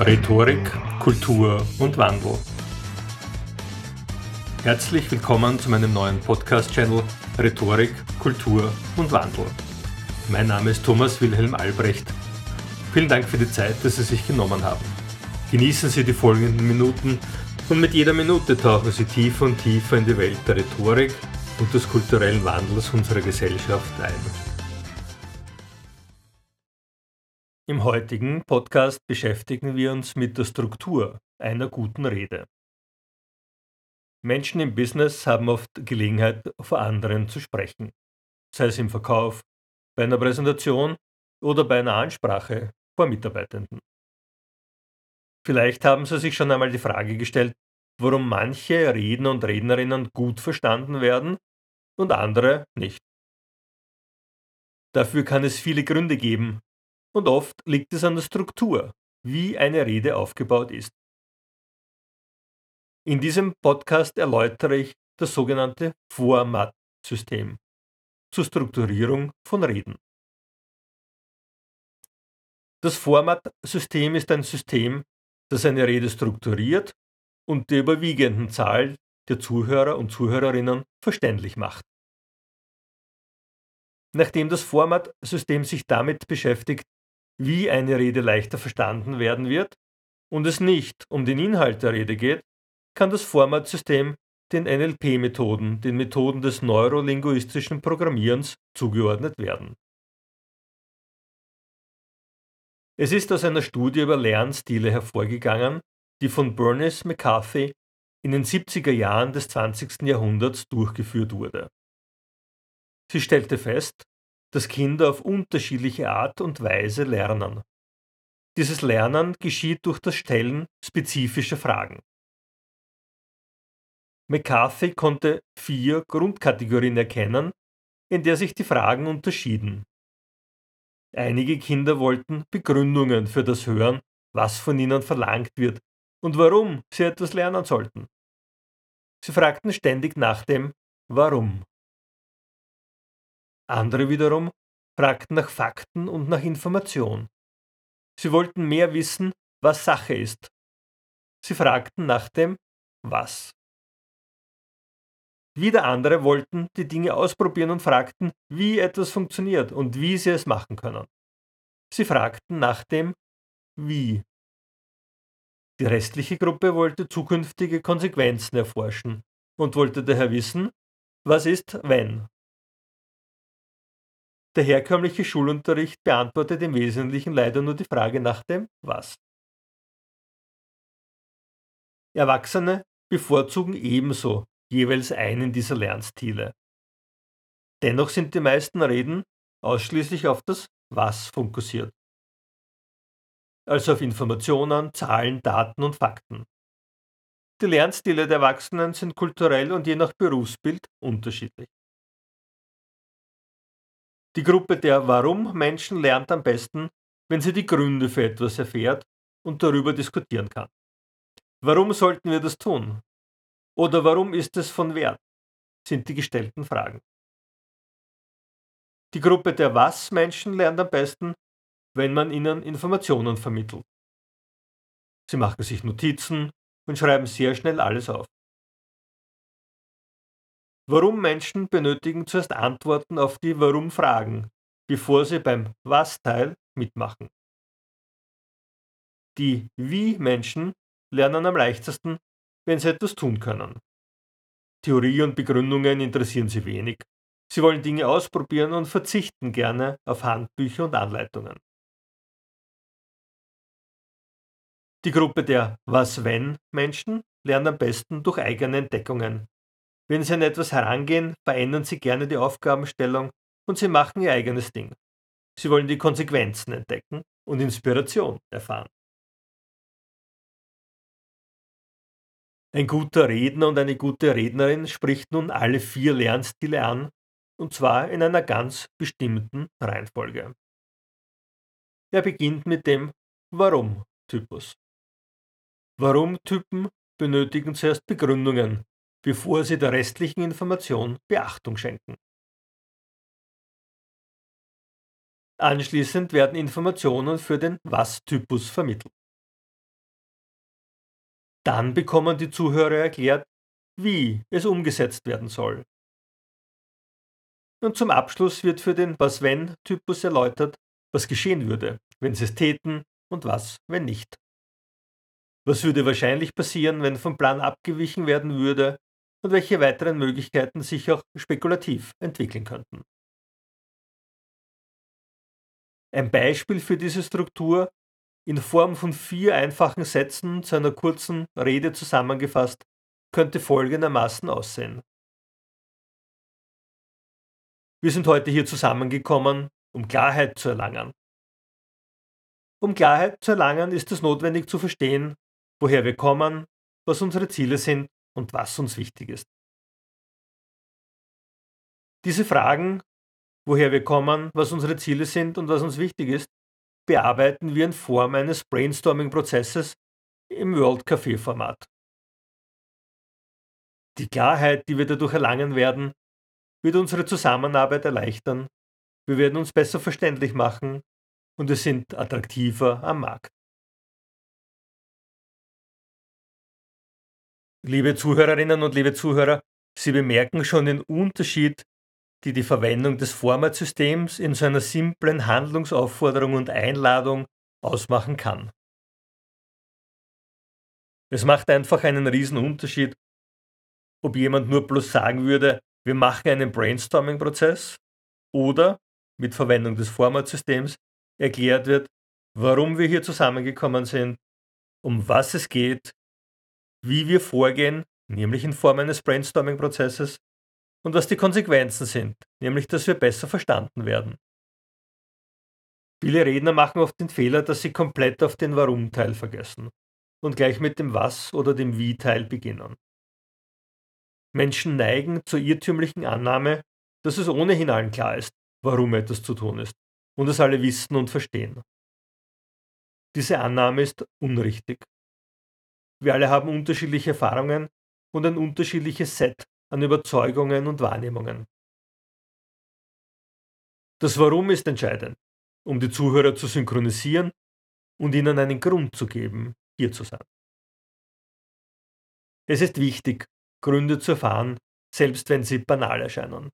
Rhetorik, Kultur und Wandel. Herzlich willkommen zu meinem neuen Podcast-Channel Rhetorik, Kultur und Wandel. Mein Name ist Thomas Wilhelm Albrecht. Vielen Dank für die Zeit, dass Sie sich genommen haben. Genießen Sie die folgenden Minuten und mit jeder Minute tauchen Sie tiefer und tiefer in die Welt der Rhetorik und des kulturellen Wandels unserer Gesellschaft ein. Im heutigen Podcast beschäftigen wir uns mit der Struktur einer guten Rede. Menschen im Business haben oft Gelegenheit, vor anderen zu sprechen, sei es im Verkauf, bei einer Präsentation oder bei einer Ansprache vor Mitarbeitenden. Vielleicht haben Sie sich schon einmal die Frage gestellt, warum manche Redner und Rednerinnen gut verstanden werden und andere nicht. Dafür kann es viele Gründe geben, und oft liegt es an der Struktur, wie eine Rede aufgebaut ist. In diesem Podcast erläutere ich das sogenannte Format-System zur Strukturierung von Reden. Das Format-System ist ein System, das eine Rede strukturiert und der überwiegenden Zahl der Zuhörer und Zuhörerinnen verständlich macht. Nachdem das Format-System sich damit beschäftigt, wie eine Rede leichter verstanden werden wird und es nicht um den Inhalt der Rede geht, kann das Formatsystem den NLP-Methoden, den Methoden des neurolinguistischen Programmierens, zugeordnet werden. Es ist aus einer Studie über Lernstile hervorgegangen, die von Bernice McCarthy in den 70er Jahren des 20. Jahrhunderts durchgeführt wurde. Sie stellte fest, dass Kinder auf unterschiedliche Art und Weise lernen. Dieses Lernen geschieht durch das Stellen spezifischer Fragen. McCarthy konnte vier Grundkategorien erkennen, in der sich die Fragen unterschieden. Einige Kinder wollten Begründungen für das hören, was von ihnen verlangt wird und warum sie etwas lernen sollten. Sie fragten ständig nach dem Warum. Andere wiederum fragten nach Fakten und nach Information. Sie wollten mehr wissen, was Sache ist. Sie fragten nach dem Was. Wieder andere wollten die Dinge ausprobieren und fragten, wie etwas funktioniert und wie sie es machen können. Sie fragten nach dem Wie. Die restliche Gruppe wollte zukünftige Konsequenzen erforschen und wollte daher wissen, was ist, wenn. Der herkömmliche Schulunterricht beantwortet im Wesentlichen leider nur die Frage nach dem Was. Erwachsene bevorzugen ebenso jeweils einen dieser Lernstile. Dennoch sind die meisten Reden ausschließlich auf das Was fokussiert. Also auf Informationen, Zahlen, Daten und Fakten. Die Lernstile der Erwachsenen sind kulturell und je nach Berufsbild unterschiedlich. Die Gruppe der Warum-Menschen lernt am besten, wenn sie die Gründe für etwas erfährt und darüber diskutieren kann. Warum sollten wir das tun? Oder warum ist es von Wert? sind die gestellten Fragen. Die Gruppe der Was-Menschen lernt am besten, wenn man ihnen Informationen vermittelt. Sie machen sich Notizen und schreiben sehr schnell alles auf. Warum Menschen benötigen zuerst Antworten auf die Warum-Fragen, bevor sie beim Was-Teil mitmachen. Die Wie-Menschen lernen am leichtesten, wenn sie etwas tun können. Theorie und Begründungen interessieren sie wenig. Sie wollen Dinge ausprobieren und verzichten gerne auf Handbücher und Anleitungen. Die Gruppe der Was-Wenn-Menschen lernt am besten durch eigene Entdeckungen, wenn Sie an etwas herangehen, verändern Sie gerne die Aufgabenstellung und Sie machen Ihr eigenes Ding. Sie wollen die Konsequenzen entdecken und Inspiration erfahren. Ein guter Redner und eine gute Rednerin spricht nun alle vier Lernstile an, und zwar in einer ganz bestimmten Reihenfolge. Er beginnt mit dem Warum-Typus. Warum-Typen benötigen zuerst Begründungen, bevor Sie der restlichen Information Beachtung schenken. Anschließend werden Informationen für den Was-Typus vermittelt. Dann bekommen die Zuhörer erklärt, wie es umgesetzt werden soll. Und zum Abschluss wird für den Was-Wenn-Typus erläutert, was geschehen würde, wenn sie es täten und was, wenn nicht. Was würde wahrscheinlich passieren, wenn vom Plan abgewichen werden würde und welche weiteren Möglichkeiten sich auch spekulativ entwickeln könnten. Ein Beispiel für diese Struktur in Form von vier einfachen Sätzen zu einer kurzen Rede zusammengefasst könnte folgendermaßen aussehen. Wir sind heute hier zusammengekommen, um Klarheit zu erlangen. Um Klarheit zu erlangen, ist es notwendig zu verstehen, woher wir kommen, was unsere Ziele sind und was uns wichtig ist. Diese Fragen, woher wir kommen, was unsere Ziele sind und was uns wichtig ist, bearbeiten wir in Form eines Brainstorming-Prozesses im World Café-Format. Die Klarheit, die wir dadurch erlangen werden, wird unsere Zusammenarbeit erleichtern, wir werden uns besser verständlich machen und wir sind attraktiver am Markt. Liebe Zuhörerinnen und liebe Zuhörer, Sie bemerken schon den Unterschied, die die Verwendung des Format-Systems in so einer simplen Handlungsaufforderung und Einladung ausmachen kann. Es macht einfach einen riesen Unterschied, ob jemand nur bloß sagen würde, wir machen einen Brainstorming-Prozess oder mit Verwendung des Format-Systems erklärt wird, warum wir hier zusammengekommen sind, um was es geht, wie wir vorgehen, nämlich in Form eines Brainstorming-Prozesses, und was die Konsequenzen sind, nämlich dass wir besser verstanden werden. Viele Redner machen oft den Fehler, dass sie komplett auf den Warum-Teil vergessen und gleich mit dem Was- oder dem Wie-Teil beginnen. Menschen neigen zur irrtümlichen Annahme, dass es ohnehin allen klar ist, warum etwas zu tun ist und es alle wissen und verstehen. Diese Annahme ist unrichtig. Wir alle haben unterschiedliche Erfahrungen und ein unterschiedliches Set an Überzeugungen und Wahrnehmungen. Das Warum ist entscheidend, um die Zuhörer zu synchronisieren und ihnen einen Grund zu geben, hier zu sein. Es ist wichtig, Gründe zu erfahren, selbst wenn sie banal erscheinen.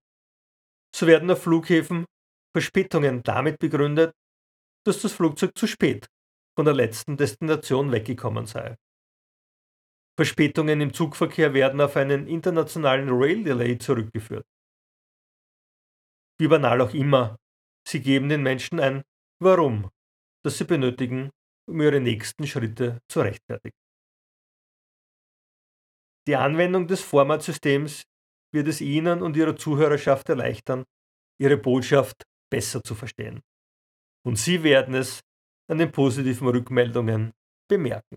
So werden auf Flughäfen Verspätungen damit begründet, dass das Flugzeug zu spät von der letzten Destination weggekommen sei. Verspätungen im Zugverkehr werden auf einen internationalen Rail Delay zurückgeführt. Wie banal auch immer, sie geben den Menschen ein Warum, das sie benötigen, um ihre nächsten Schritte zu rechtfertigen. Die Anwendung des Formatsystems wird es Ihnen und Ihrer Zuhörerschaft erleichtern, Ihre Botschaft besser zu verstehen. Und Sie werden es an den positiven Rückmeldungen bemerken.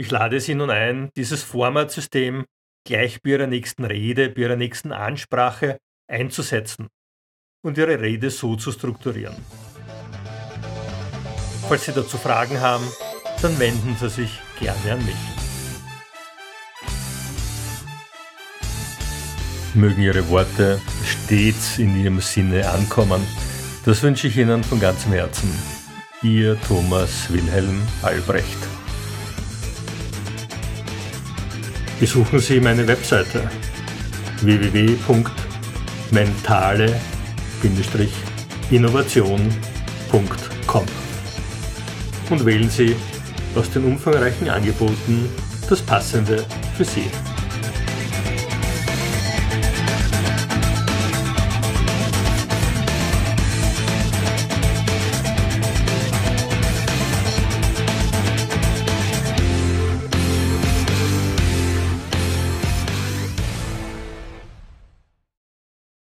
Ich lade Sie nun ein, dieses Formatsystem gleich bei Ihrer nächsten Rede, bei Ihrer nächsten Ansprache einzusetzen und Ihre Rede so zu strukturieren. Falls Sie dazu Fragen haben, dann wenden Sie sich gerne an mich. Mögen Ihre Worte stets in Ihrem Sinne ankommen. Das wünsche ich Ihnen von ganzem Herzen. Ihr Thomas Wilhelm Albrecht. Besuchen Sie meine Webseite www.mentale-innovation.com und wählen Sie aus den umfangreichen Angeboten das Passende für Sie.